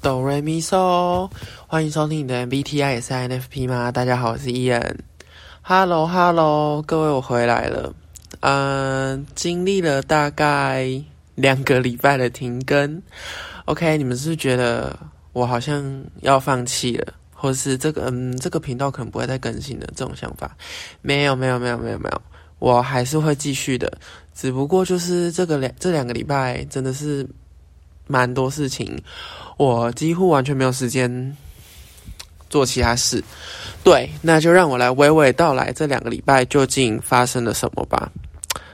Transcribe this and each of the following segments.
哆瑞咪嗦，欢迎收听你的 MBTI 也是 INFP 吗？大家好，我是伊恩。Hello Hello，各位我回来了。嗯，经历了大概两个礼拜的停更。OK，你们是是觉得我好像要放弃了，或是这个嗯这个频道可能不会再更新了这种想法？没有没有没有没有没有，我还是会继续的。只不过就是这个两这两个礼拜真的是蛮多事情。我几乎完全没有时间做其他事，对，那就让我来娓娓道来这两个礼拜究竟发生了什么吧。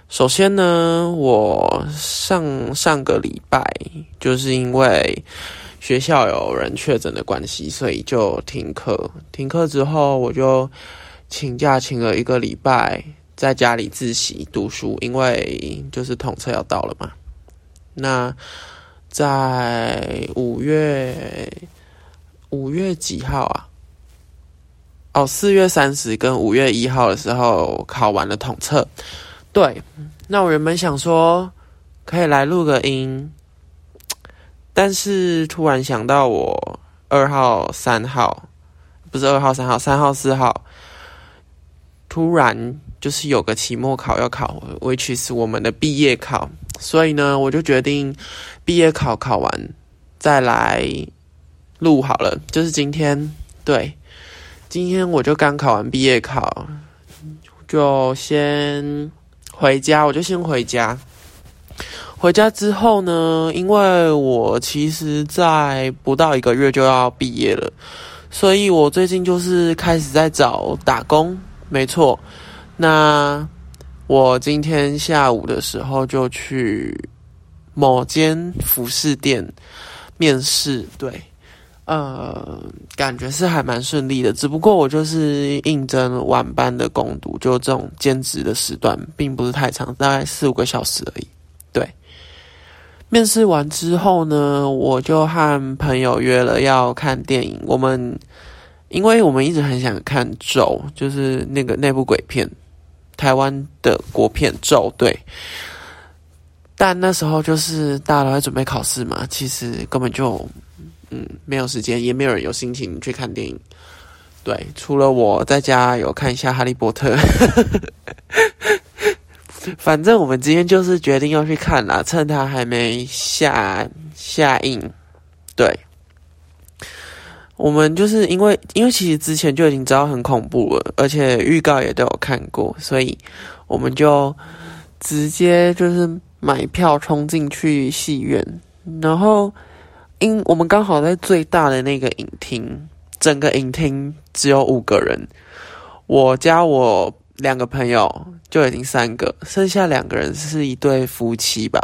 首先呢，我上上个礼拜就是因为学校有人确诊的关系，所以就停课。停课之后，我就请假请了一个礼拜，在家里自习读书，因为就是统测要到了嘛。那在五月五月几号啊？哦，四月三十跟五月一号的时候考完了统测。对，那我原本想说可以来录个音，但是突然想到我二号、三号，不是二号、三号，三号、四号，突然就是有个期末考要考，which 是我们的毕业考，所以呢，我就决定。毕业考考完再来录好了，就是今天。对，今天我就刚考完毕业考，就先回家，我就先回家。回家之后呢，因为我其实在不到一个月就要毕业了，所以我最近就是开始在找打工。没错，那我今天下午的时候就去。某间服饰店面试，对，呃，感觉是还蛮顺利的。只不过我就是应征晚班的工读，就这种兼职的时段，并不是太长，大概四五个小时而已。对，面试完之后呢，我就和朋友约了要看电影。我们因为我们一直很想看《咒》，就是那个那部鬼片，台湾的国片《咒》，对。但那时候就是大家都在准备考试嘛，其实根本就嗯没有时间，也没有人有心情去看电影。对，除了我在家有看一下《哈利波特》，反正我们今天就是决定要去看啦，趁它还没下下映。对，我们就是因为因为其实之前就已经知道很恐怖了，而且预告也都有看过，所以我们就直接就是。买票冲进去戏院，然后因我们刚好在最大的那个影厅，整个影厅只有五个人，我加我两个朋友就已经三个，剩下两个人是一对夫妻吧。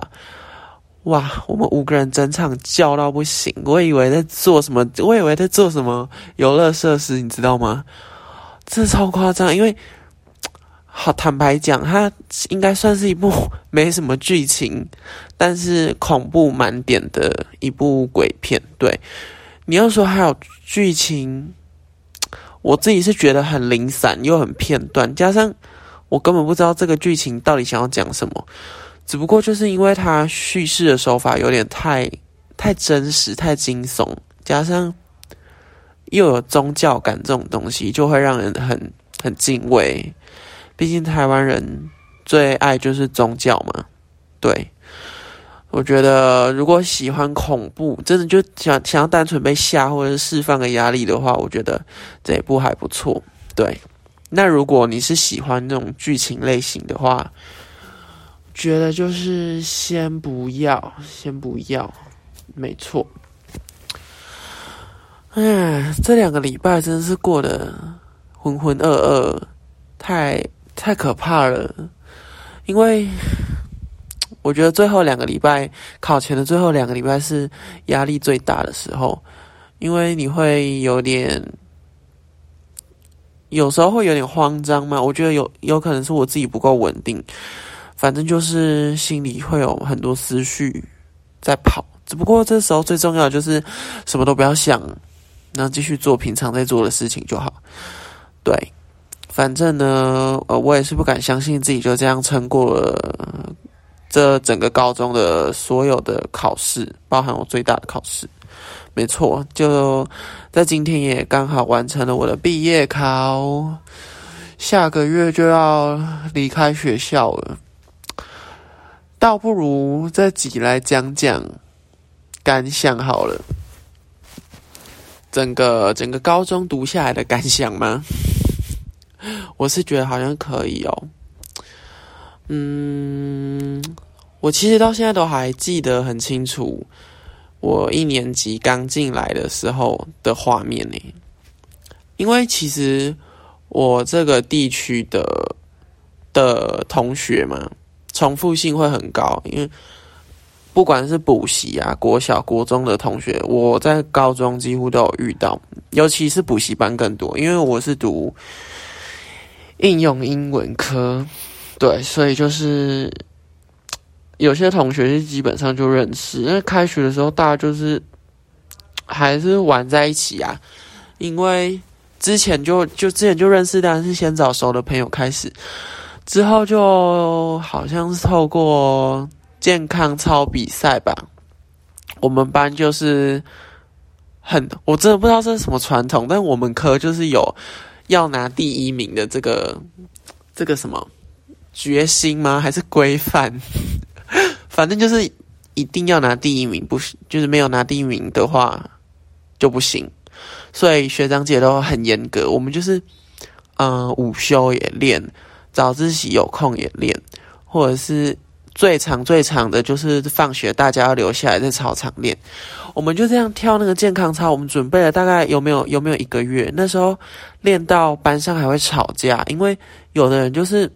哇，我们五个人整场叫到不行，我以为在做什么，我以为在做什么游乐设施，你知道吗？这超夸张，因为。好，坦白讲，它应该算是一部 没什么剧情，但是恐怖满点的一部鬼片。对，你要说还有剧情，我自己是觉得很零散又很片段，加上我根本不知道这个剧情到底想要讲什么。只不过就是因为它叙事的手法有点太太真实、太惊悚，加上又有宗教感这种东西，就会让人很很敬畏。毕竟台湾人最爱就是宗教嘛，对，我觉得如果喜欢恐怖，真的就想想要单纯被吓或者是释放个压力的话，我觉得这一部还不错。对，那如果你是喜欢那种剧情类型的话，觉得就是先不要，先不要，没错。哎，这两个礼拜真是过得浑浑噩噩，太。太可怕了，因为我觉得最后两个礼拜考前的最后两个礼拜是压力最大的时候，因为你会有点，有时候会有点慌张嘛。我觉得有有可能是我自己不够稳定，反正就是心里会有很多思绪在跑。只不过这时候最重要的就是什么都不要想，然后继续做平常在做的事情就好。对。反正呢，呃，我也是不敢相信自己就这样撑过了这整个高中的所有的考试，包含我最大的考试，没错，就在今天也刚好完成了我的毕业考，下个月就要离开学校了，倒不如自己来讲讲感想好了，整个整个高中读下来的感想吗？我是觉得好像可以哦。嗯，我其实到现在都还记得很清楚，我一年级刚进来的时候的画面呢。因为其实我这个地区的的同学嘛，重复性会很高，因为不管是补习啊，国小、国中的同学，我在高中几乎都有遇到，尤其是补习班更多，因为我是读应用英文科。对，所以就是有些同学是基本上就认识，因为开学的时候大家就是还是玩在一起啊。因为之前就就之前就认识，当然是先找熟的朋友开始，之后就好像是透过健康操比赛吧。我们班就是很，我真的不知道这是什么传统，但我们科就是有要拿第一名的这个这个什么。决心吗？还是规范？反正就是一定要拿第一名，不就是没有拿第一名的话就不行。所以学长姐都很严格，我们就是嗯午休也练，早自习有空也练，或者是最长最长的就是放学大家要留下来在操场练。我们就这样跳那个健康操，我们准备了大概有没有有没有一个月？那时候练到班上还会吵架，因为有的人就是。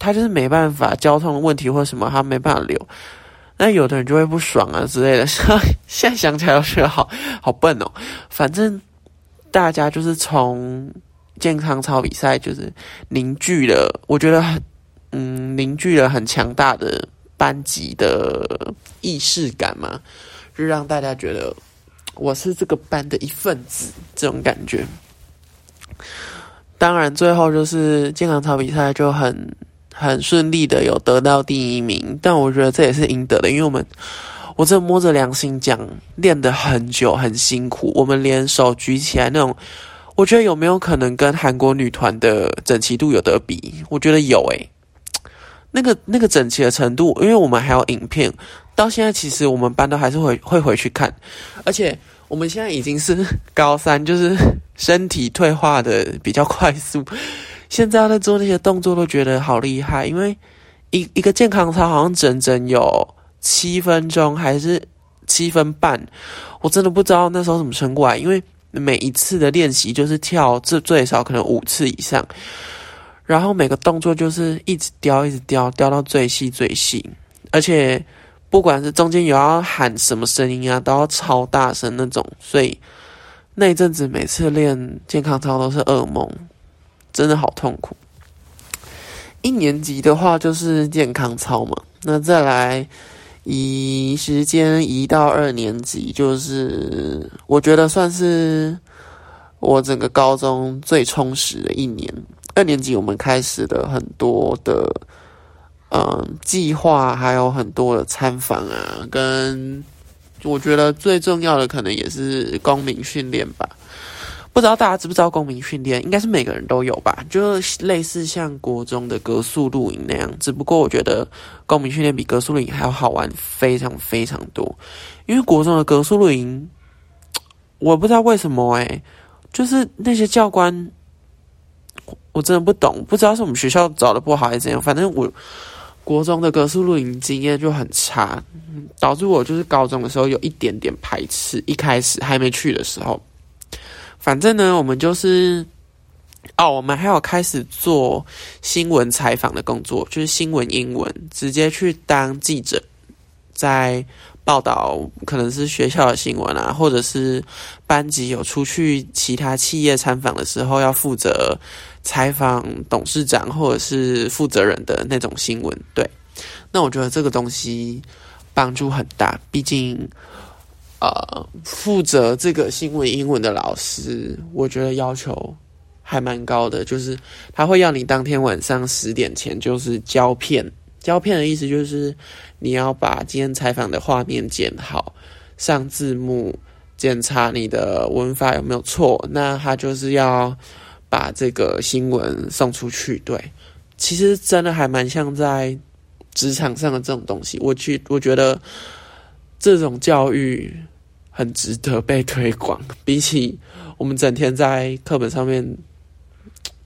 他就是没办法，交通问题或什么，他没办法留。那有的人就会不爽啊之类的。现在想起来，我觉得好好笨哦。反正大家就是从健康操比赛，就是凝聚了，我觉得很嗯，凝聚了很强大的班级的意识感嘛，就让大家觉得我是这个班的一份子，这种感觉。当然，最后就是健康操比赛就很。很顺利的有得到第一名，但我觉得这也是应得的，因为我们我这摸着良心讲，练的很久很辛苦，我们连手举起来那种，我觉得有没有可能跟韩国女团的整齐度有得比？我觉得有诶，那个那个整齐的程度，因为我们还有影片，到现在其实我们班都还是会会回去看，而且我们现在已经是 高三，就是身体退化的比较快速。现在在做那些动作都觉得好厉害，因为一一个健康操好像整整有七分钟还是七分半，我真的不知道那时候怎么撑过来。因为每一次的练习就是跳这最少可能五次以上，然后每个动作就是一直雕一直雕雕到最细最细，而且不管是中间有要喊什么声音啊，都要超大声那种，所以那一阵子每次练健康操都是噩梦。真的好痛苦。一年级的话就是健康操嘛，那再来移时间移到二年级，就是我觉得算是我整个高中最充实的一年。二年级我们开始了很多的嗯计划，还有很多的参访啊，跟我觉得最重要的可能也是公民训练吧。不知道大家知不知道公民训练，应该是每个人都有吧，就类似像国中的格数露营那样。只不过我觉得公民训练比格数露营还要好玩，非常非常多。因为国中的格数露营，我不知道为什么哎，就是那些教官，我真的不懂，不知道是我们学校找的不好还是怎样。反正我国中的格数露营经验就很差，导致我就是高中的时候有一点点排斥。一开始还没去的时候。反正呢，我们就是哦，我们还有开始做新闻采访的工作，就是新闻英文，直接去当记者，在报道可能是学校的新闻啊，或者是班级有出去其他企业参访的时候，要负责采访董事长或者是负责人的那种新闻。对，那我觉得这个东西帮助很大，毕竟。呃，负责这个新闻英文的老师，我觉得要求还蛮高的，就是他会要你当天晚上十点前就是胶片胶片的意思就是你要把今天采访的画面剪好，上字幕，检查你的文法有没有错。那他就是要把这个新闻送出去。对，其实真的还蛮像在职场上的这种东西。我去，我觉得这种教育很值得被推广，比起我们整天在课本上面。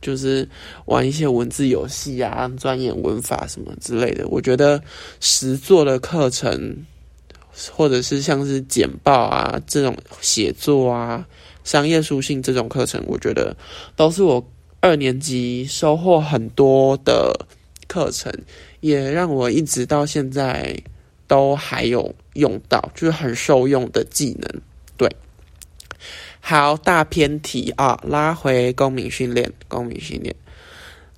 就是玩一些文字游戏啊，钻研文法什么之类的。我觉得实作的课程，或者是像是简报啊这种写作啊、商业书信这种课程，我觉得都是我二年级收获很多的课程，也让我一直到现在都还有用到，就是很受用的技能。对。好大偏题啊！拉回公民训练，公民训练，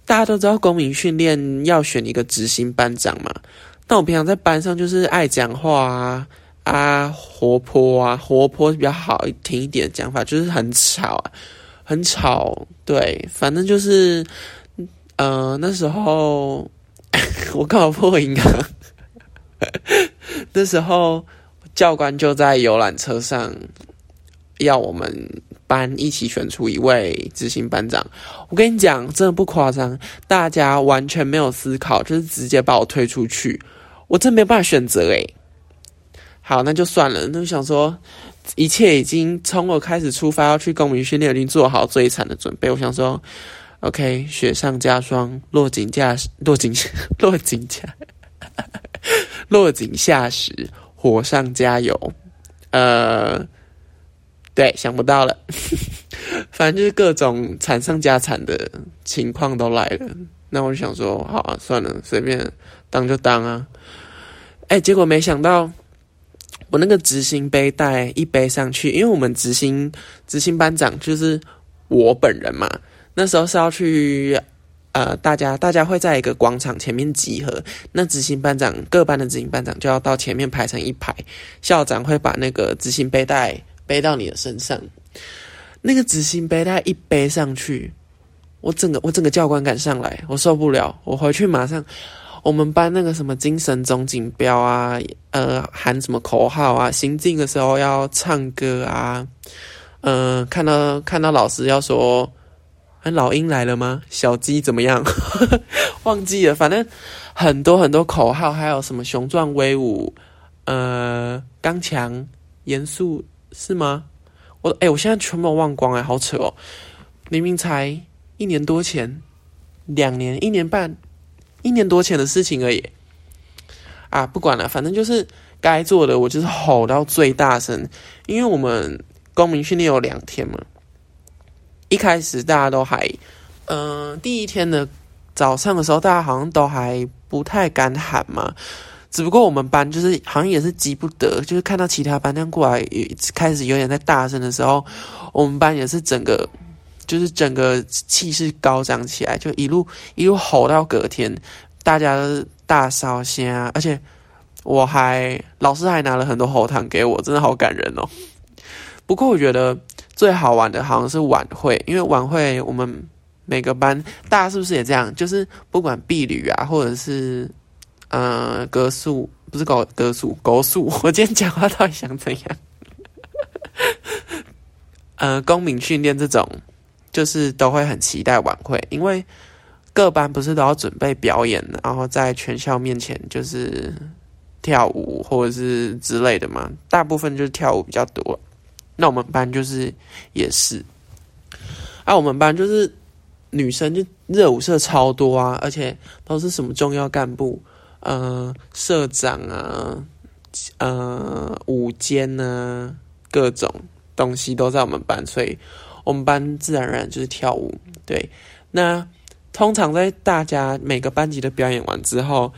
大家都知道公民训练要选一个执行班长嘛。但我平常在班上就是爱讲话啊啊，活泼啊，活泼比较好听一点讲法，就是很吵啊，很吵。对，反正就是，呃，那时候 我刚好破音啊。那时候教官就在游览车上。要我们班一起选出一位执行班长，我跟你讲，真的不夸张，大家完全没有思考，就是直接把我推出去，我真没办法选择诶。好，那就算了。那就想说，一切已经从我开始出发要去公民训练，已经做好最惨的准备。我想说，OK，雪上加霜，落井下，落井落井下落井下石，火上加油。呃。对，想不到了，反正就是各种惨上加惨的情况都来了。那我就想说，好啊，算了，随便当就当啊。哎，结果没想到，我那个执行背带一背上去，因为我们执行执行班长就是我本人嘛。那时候是要去，呃，大家大家会在一个广场前面集合，那执行班长各班的执行班长就要到前面排成一排，校长会把那个执行背带。背到你的身上，那个执行背带一背上去，我整个我整个教官赶上来，我受不了，我回去马上，我们班那个什么精神总锦标啊，呃，喊什么口号啊，行进的时候要唱歌啊，嗯，看到看到老师要说，老鹰来了吗？小鸡怎么样？忘记了，反正很多很多口号，还有什么雄壮威武，呃，刚强严肃。是吗？我哎，我现在全部忘光哎，好扯哦！明明才一年多前、两年、一年半、一年多前的事情而已。啊，不管了，反正就是该做的，我就是吼到最大声。因为我们公民训练有两天嘛，一开始大家都还，嗯，第一天的早上的时候，大家好像都还不太敢喊嘛。只不过我们班就是好像也是急不得，就是看到其他班这样过来，开始有点在大声的时候，我们班也是整个就是整个气势高涨起来，就一路一路吼到隔天，大家都大烧先啊！而且我还老师还拿了很多喉糖给我，真的好感人哦。不过我觉得最好玩的好像是晚会，因为晚会我们每个班大家是不是也这样？就是不管婢旅啊，或者是。嗯，格数不是狗格数，狗数。我今天讲话到底想怎样？呃，公民训练这种，就是都会很期待晚会，因为各班不是都要准备表演，然后在全校面前就是跳舞或者是之类的嘛。大部分就是跳舞比较多。那我们班就是也是，啊，我们班就是女生就热舞社超多啊，而且都是什么重要干部。呃，社长啊，呃，舞监啊，各种东西都在我们班，所以我们班自然而然就是跳舞。对，那通常在大家每个班级的表演完之后，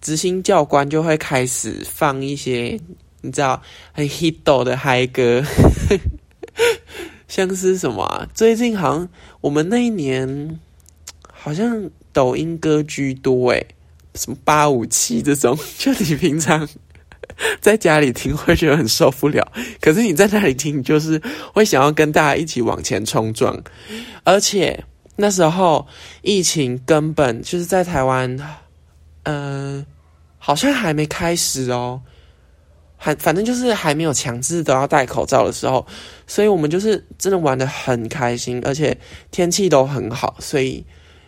执行教官就会开始放一些你知道很 hit 的嗨歌，像是什么？最近好像我们那一年好像抖音歌居多诶。什么八五七这种，就你平常在家里听会觉得很受不了，可是你在那里听，就是会想要跟大家一起往前冲撞。而且那时候疫情根本就是在台湾嗯，好像还没开始哦，还反正就是还没有强制都要戴口罩的时候，所以我们就是真的玩的很开心，而且天气都很好，所以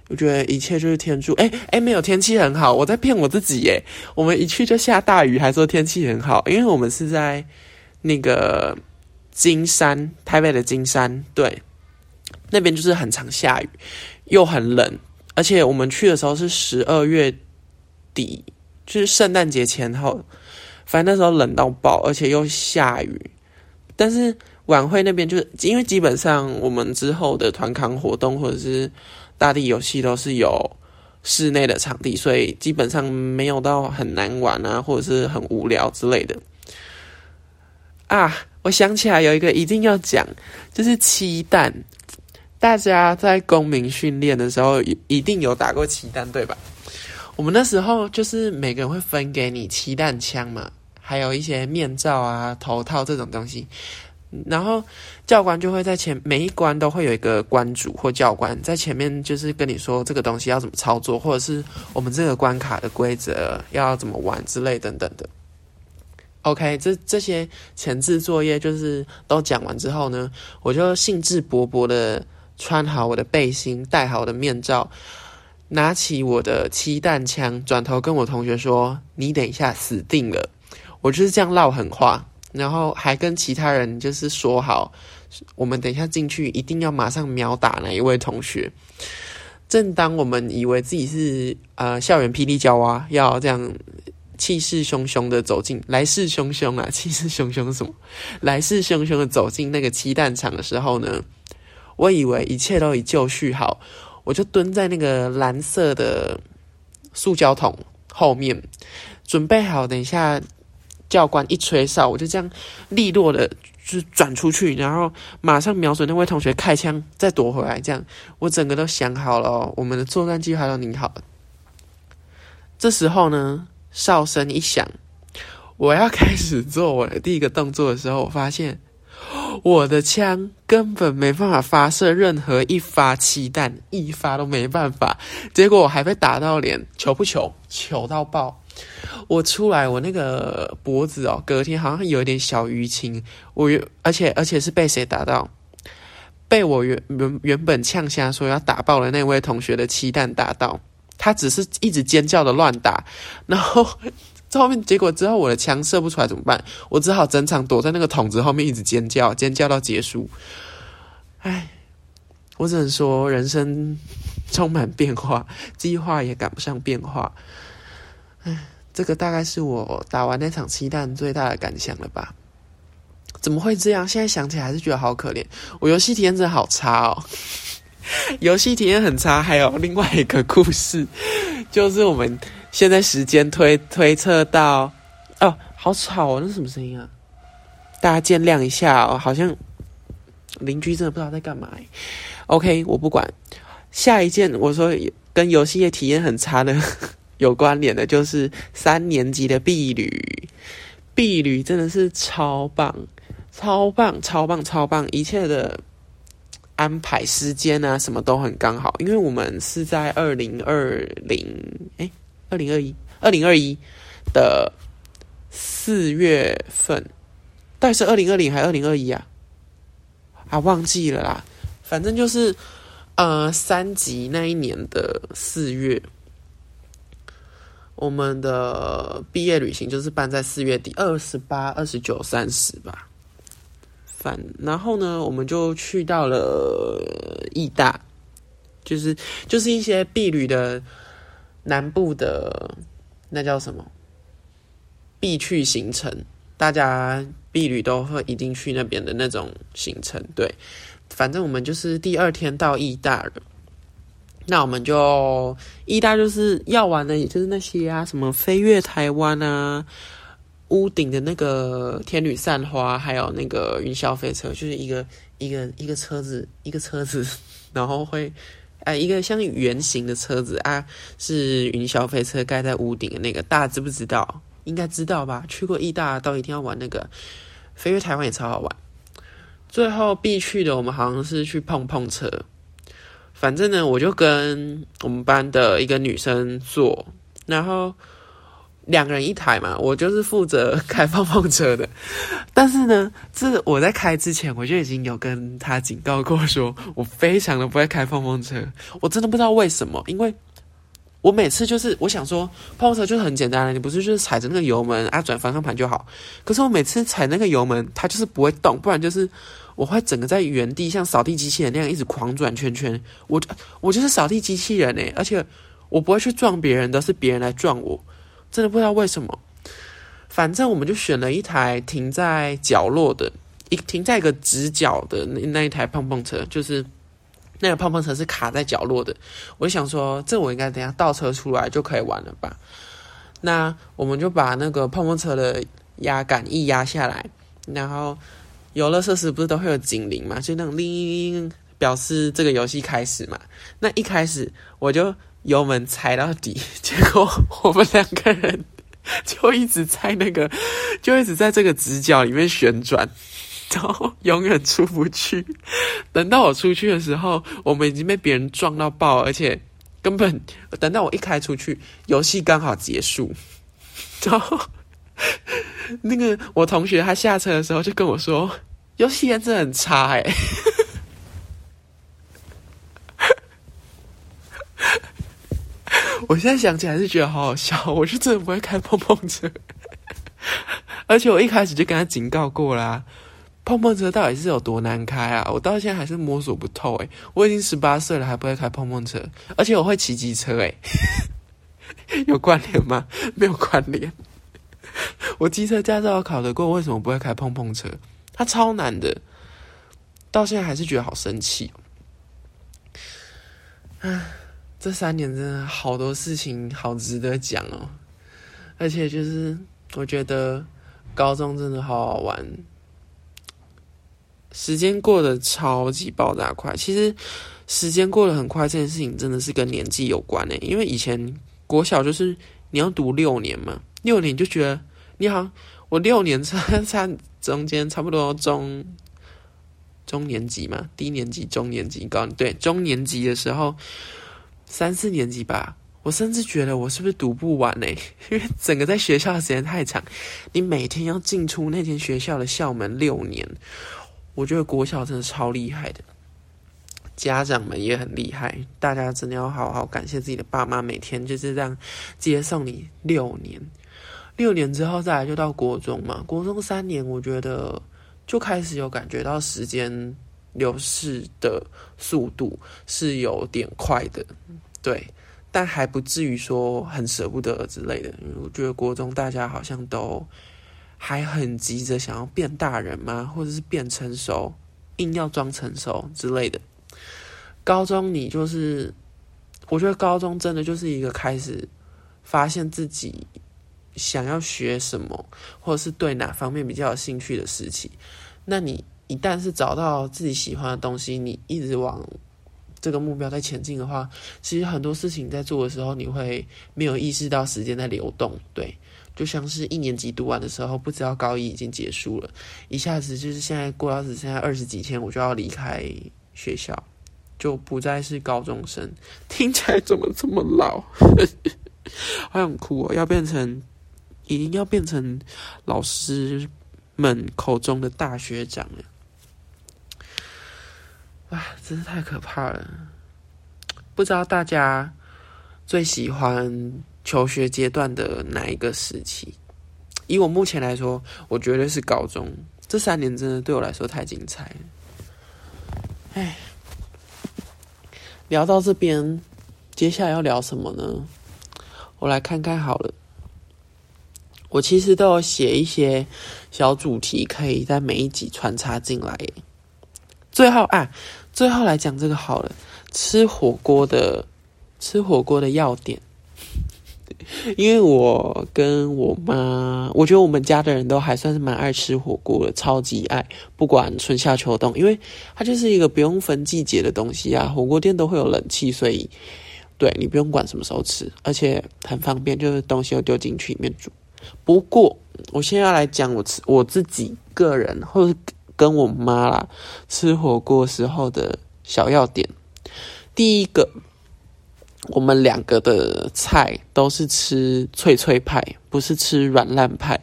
我觉得一切就是天助。哎哎，没有天气很好，我在骗我自己耶。我们一去就下大雨，还说天气很好，因为我们是在那个金山，台北的金山，对，那边就是很常下雨，又很冷，而且我们去的时候是十二月底，就是圣诞节前后。反正那时候冷到爆，而且又下雨。但是晚会那边就是因为基本上我们之后的团康活动或者是大地游戏都是有室内的场地，所以基本上没有到很难玩啊，或者是很无聊之类的。啊，我想起来有一个一定要讲，就是七蛋。大家在公民训练的时候一定有打过七蛋，对吧？我们那时候就是每个人会分给你七蛋枪嘛。还有一些面罩啊、头套这种东西，然后教官就会在前每一关都会有一个关主或教官在前面，就是跟你说这个东西要怎么操作，或者是我们这个关卡的规则要怎么玩之类等等的。OK，这这些前置作业就是都讲完之后呢，我就兴致勃勃的穿好我的背心，戴好我的面罩，拿起我的气弹枪，转头跟我同学说：“你等一下，死定了。”我就是这样唠狠话，然后还跟其他人就是说好，我们等一下进去一定要马上秒打哪一位同学。正当我们以为自己是呃校园霹雳娇娃，要这样气势汹汹的走进来势汹汹啊，气势汹汹什么？来势汹汹的走进那个鸡蛋场的时候呢，我以为一切都已就绪好，我就蹲在那个蓝色的塑胶桶后面，准备好等一下。教官一吹哨，我就这样利落的就转出去，然后马上瞄准那位同学开枪，再躲回来。这样我整个都想好了，我们的作战计划都拟好了。这时候呢，哨声一响，我要开始做我的第一个动作的时候，我发现我的枪根本没办法发射任何一发气弹，一发都没办法。结果我还被打到脸，糗不糗？糗到爆！我出来，我那个脖子哦，隔天好像有一点小淤青。我而且而且是被谁打到？被我原原原本呛下说要打爆了那位同学的气弹打到，他只是一直尖叫的乱打，然后 后面结果之后我的枪射不出来怎么办？我只好整场躲在那个筒子后面一直尖叫，尖叫到结束。唉，我只能说人生充满变化，计划也赶不上变化。唉，这个大概是我打完那场期弹最大的感想了吧？怎么会这样？现在想起来还是觉得好可怜。我游戏体验真的好差哦，游戏体验很差。还有另外一个故事，就是我们现在时间推推测到哦，好吵哦，那什么声音啊？大家见谅一下哦，好像邻居真的不知道在干嘛。OK，我不管。下一件我说跟游戏业体验很差的。有关联的，就是三年级的毕旅，毕旅真的是超棒，超棒，超棒，超棒！一切的安排时间啊，什么都很刚好。因为我们是在二零二零，哎，二零二一，二零二一的四月份，到底是二零二零还是二零二一啊？啊，忘记了啦。反正就是呃，三级那一年的四月。我们的毕业旅行就是办在四月底，二十八、二十九、三十吧。反然后呢，我们就去到了义大，就是就是一些毕旅的南部的那叫什么必去行程，大家毕旅都会一定去那边的那种行程。对，反正我们就是第二天到义大了。那我们就一大就是要玩的，也就是那些啊，什么飞越台湾啊，屋顶的那个天女散花，还有那个云霄飞车，就是一个一个一个车子，一个车子，然后会哎一个像圆形的车子啊，是云霄飞车盖在屋顶的那个，大家知不知道？应该知道吧？去过意大都一定要玩那个飞越台湾也超好玩。最后必去的，我们好像是去碰碰车。反正呢，我就跟我们班的一个女生坐，然后两个人一台嘛，我就是负责开碰碰车的。但是呢，这我在开之前，我就已经有跟他警告过，说我非常的不会开碰碰车。我真的不知道为什么，因为。我每次就是我想说，碰碰车就是很简单了，你不是就是踩着那个油门啊转方向盘就好。可是我每次踩那个油门，它就是不会动，不然就是我会整个在原地像扫地机器人那样一直狂转圈圈。我我就是扫地机器人诶，而且我不会去撞别人，都是别人来撞我，真的不知道为什么。反正我们就选了一台停在角落的，一停在一个直角的那那一台碰碰车，就是。那个碰碰车是卡在角落的，我就想说，这我应该等下倒车出来就可以玩了吧？那我们就把那个碰碰车的压杆一压下来，然后游乐设施不是都会有警铃嘛？就那种铃铃，表示这个游戏开始嘛。那一开始我就油门踩到底，结果我们两个人就一直在那个，就一直在这个直角里面旋转。然后永远出不去。等到我出去的时候，我们已经被别人撞到爆，而且根本等到我一开出去，游戏刚好结束。然后 那个我同学他下车的时候就跟我说：“游戏颜值很差。”哎，我现在想起来是觉得好好笑。我是真的不会开碰碰车，而且我一开始就跟他警告过啦。碰碰车到底是有多难开啊？我到现在还是摸索不透诶，我已经十八岁了，还不会开碰碰车，而且我会骑机车诶，有关联吗？没有关联。我机车驾照考得过，为什么不会开碰碰车？它超难的，到现在还是觉得好生气。唉，这三年真的好多事情好值得讲哦，而且就是我觉得高中真的好好玩。时间过得超级爆炸快，其实时间过得很快这件事情真的是跟年纪有关诶，因为以前国小就是你要读六年嘛，六年就觉得你好，我六年差差中间差不多中中年级嘛，低年级、中年级、高对中年级的时候，三四年级吧，我甚至觉得我是不是读不完呢？因为整个在学校的时间太长，你每天要进出那间学校的校门六年。我觉得国小真的超厉害的，家长们也很厉害，大家真的要好好感谢自己的爸妈，每天就是这样接送你六年，六年之后再来就到国中嘛，国中三年，我觉得就开始有感觉到时间流逝的速度是有点快的，对，但还不至于说很舍不得之类的，因为我觉得国中大家好像都。还很急着想要变大人吗？或者是变成熟，硬要装成熟之类的。高中你就是，我觉得高中真的就是一个开始发现自己想要学什么，或者是对哪方面比较有兴趣的事情。那你一旦是找到自己喜欢的东西，你一直往这个目标在前进的话，其实很多事情在做的时候，你会没有意识到时间在流动，对。就像是一年级读完的时候，不知道高一已经结束了，一下子就是现在过到只剩下二十几天，我就要离开学校，就不再是高中生。听起来怎么这么老？好想哭哦！要变成，已经要变成老师们口中的大学长了。哇，真是太可怕了！不知道大家最喜欢。求学阶段的哪一个时期？以我目前来说，我绝对是高中。这三年真的对我来说太精彩了。哎，聊到这边，接下来要聊什么呢？我来看看好了。我其实都有写一些小主题，可以在每一集穿插进来。最后啊，最后来讲这个好了，吃火锅的，吃火锅的要点。因为我跟我妈，我觉得我们家的人都还算是蛮爱吃火锅的，超级爱，不管春夏秋冬，因为它就是一个不用分季节的东西啊。火锅店都会有冷气，所以对你不用管什么时候吃，而且很方便，就是东西要丢进去里面煮。不过，我现在要来讲我吃我自己个人，或者跟我妈啦吃火锅时候的小要点。第一个。我们两个的菜都是吃脆脆派，不是吃软烂派。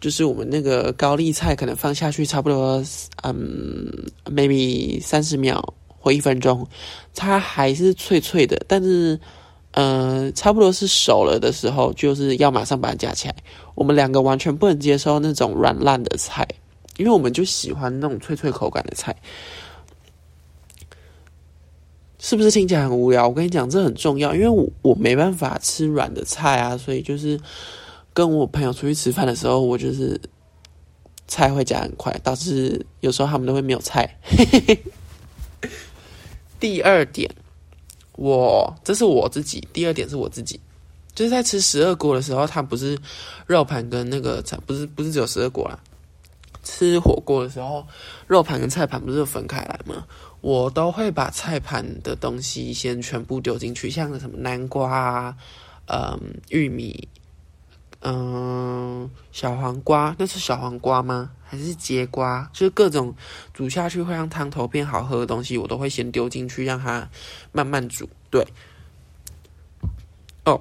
就是我们那个高丽菜可能放下去差不多，嗯，maybe 三十秒或一分钟，它还是脆脆的。但是，呃，差不多是熟了的时候，就是要马上把它夹起来。我们两个完全不能接受那种软烂的菜，因为我们就喜欢那种脆脆口感的菜。是不是听起来很无聊？我跟你讲，这很重要，因为我我没办法吃软的菜啊，所以就是。跟我朋友出去吃饭的时候，我就是菜会夹很快，导致有时候他们都会没有菜。第二点，我这是我自己。第二点是我自己，就是在吃十二锅的时候，它不是肉盘跟那个菜，不是不是只有十二锅啦。吃火锅的时候，肉盘跟菜盘不是分开来吗？我都会把菜盘的东西先全部丢进去，像什么南瓜啊、嗯玉米。嗯，小黄瓜那是小黄瓜吗？还是节瓜？就是各种煮下去会让汤头变好喝的东西，我都会先丢进去，让它慢慢煮。对，哦，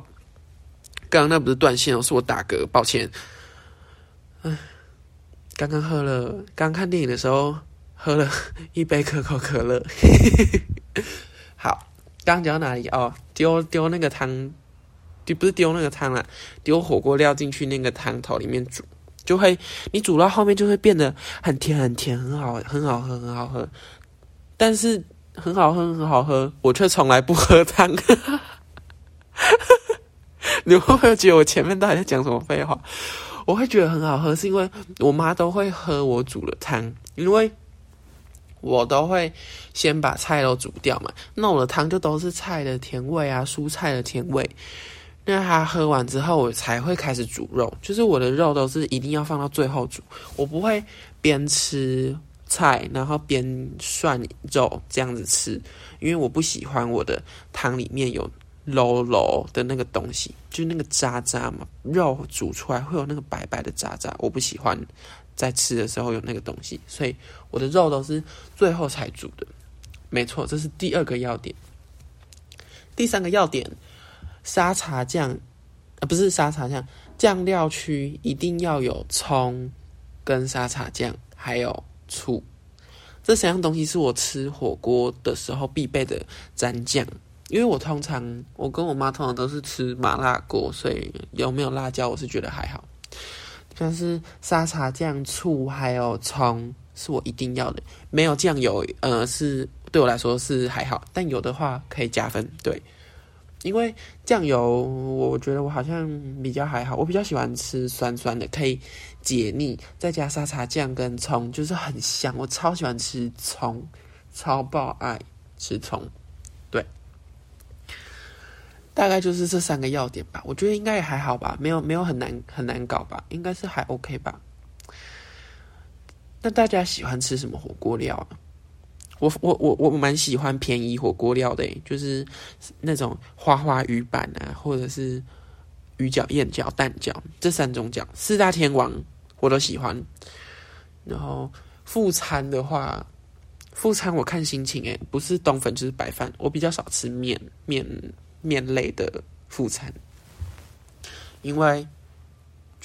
刚刚那不是断线哦，是我打嗝，抱歉。嗯，刚刚喝了，刚看电影的时候喝了 一杯可口可乐。好，刚讲到哪里？哦，丢丢那个汤。就不是丢那个汤了，丢火锅料进去那个汤头里面煮，就会你煮到后面就会变得很甜很甜，很好很好喝很好喝，但是很好喝很好喝，我却从来不喝汤。你会不会觉得我前面到底在讲什么废话？我会觉得很好喝，是因为我妈都会喝我煮的汤，因为我都会先把菜都煮掉嘛，那我的汤就都是菜的甜味啊，蔬菜的甜味。那他喝完之后，我才会开始煮肉。就是我的肉都是一定要放到最后煮，我不会边吃菜然后边涮肉这样子吃，因为我不喜欢我的汤里面有漏漏的那个东西，就是那个渣渣嘛。肉煮出来会有那个白白的渣渣，我不喜欢在吃的时候有那个东西，所以我的肉都是最后才煮的。没错，这是第二个要点。第三个要点。沙茶酱，呃，不是沙茶酱，酱料区一定要有葱、跟沙茶酱，还有醋。这三样东西是我吃火锅的时候必备的蘸酱。因为我通常，我跟我妈通常都是吃麻辣锅，所以有没有辣椒，我是觉得还好。但是沙茶酱、醋还有葱是我一定要的，没有酱油，呃，是对我来说是还好，但有的话可以加分，对。因为酱油，我觉得我好像比较还好，我比较喜欢吃酸酸的，可以解腻，再加沙茶酱跟葱，就是很香。我超喜欢吃葱，超爆爱吃葱。对，大概就是这三个要点吧。我觉得应该也还好吧，没有没有很难很难搞吧，应该是还 OK 吧。那大家喜欢吃什么火锅料啊？我我我我蛮喜欢便宜火锅料的，就是那种花花鱼板啊，或者是鱼饺、燕饺、蛋饺这三种饺，四大天王我都喜欢。然后副餐的话，副餐我看心情，诶，不是冬粉就是白饭，我比较少吃面面面类的副餐，因为。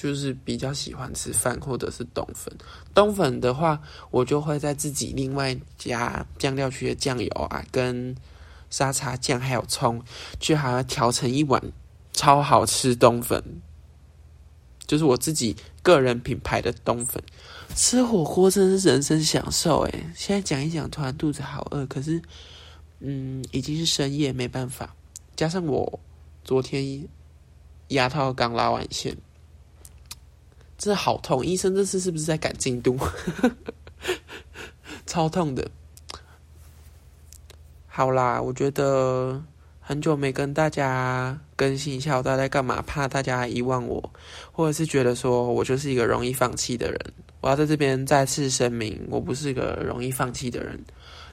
就是比较喜欢吃饭或者是冬粉，冬粉的话，我就会在自己另外加酱料区的酱油啊，跟沙茶酱还有葱，去还要调成一碗超好吃冬粉，就是我自己个人品牌的冬粉。吃火锅真是人生享受诶，现在讲一讲，突然肚子好饿，可是嗯，已经是深夜，没办法，加上我昨天牙套刚拉完线。真的好痛！医生这次是不是在赶进度？超痛的。好啦，我觉得很久没跟大家更新一下我到在干嘛，怕大家遗忘我，或者是觉得说我就是一个容易放弃的人。我要在这边再次声明，我不是一个容易放弃的人。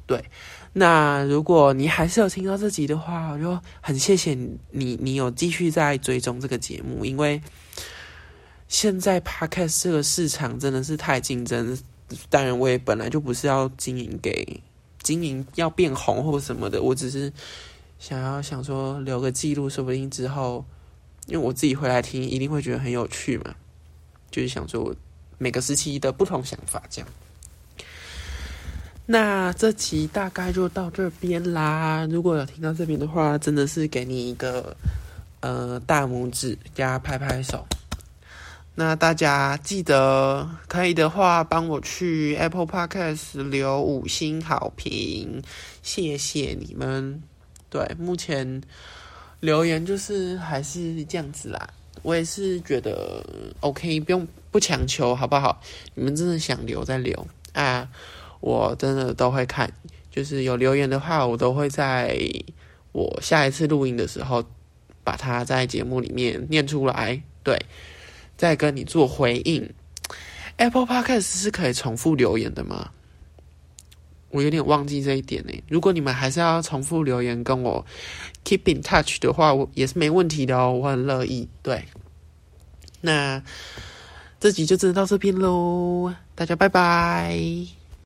对，那如果你还是有听到这集的话，我就很谢谢你，你有继续在追踪这个节目，因为。现在 podcast 这个市场真的是太竞争，当然我也本来就不是要经营给经营要变红或什么的，我只是想要想说留个记录，说不定之后，因为我自己回来听，一定会觉得很有趣嘛。就是想说每个时期的不同想法这样。那这期大概就到这边啦。如果有听到这边的话，真的是给你一个呃大拇指加拍拍手。那大家记得可以的话，帮我去 Apple Podcast 留五星好评，谢谢你们。对，目前留言就是还是这样子啦。我也是觉得 OK，不用不强求，好不好？你们真的想留再留啊，我真的都会看。就是有留言的话，我都会在我下一次录音的时候，把它在节目里面念出来。对。再跟你做回应，Apple Podcast 是可以重复留言的吗？我有点忘记这一点呢。如果你们还是要重复留言跟我 keep in touch 的话，我也是没问题的哦，我很乐意。对，那这集就真的到这边喽，大家拜拜。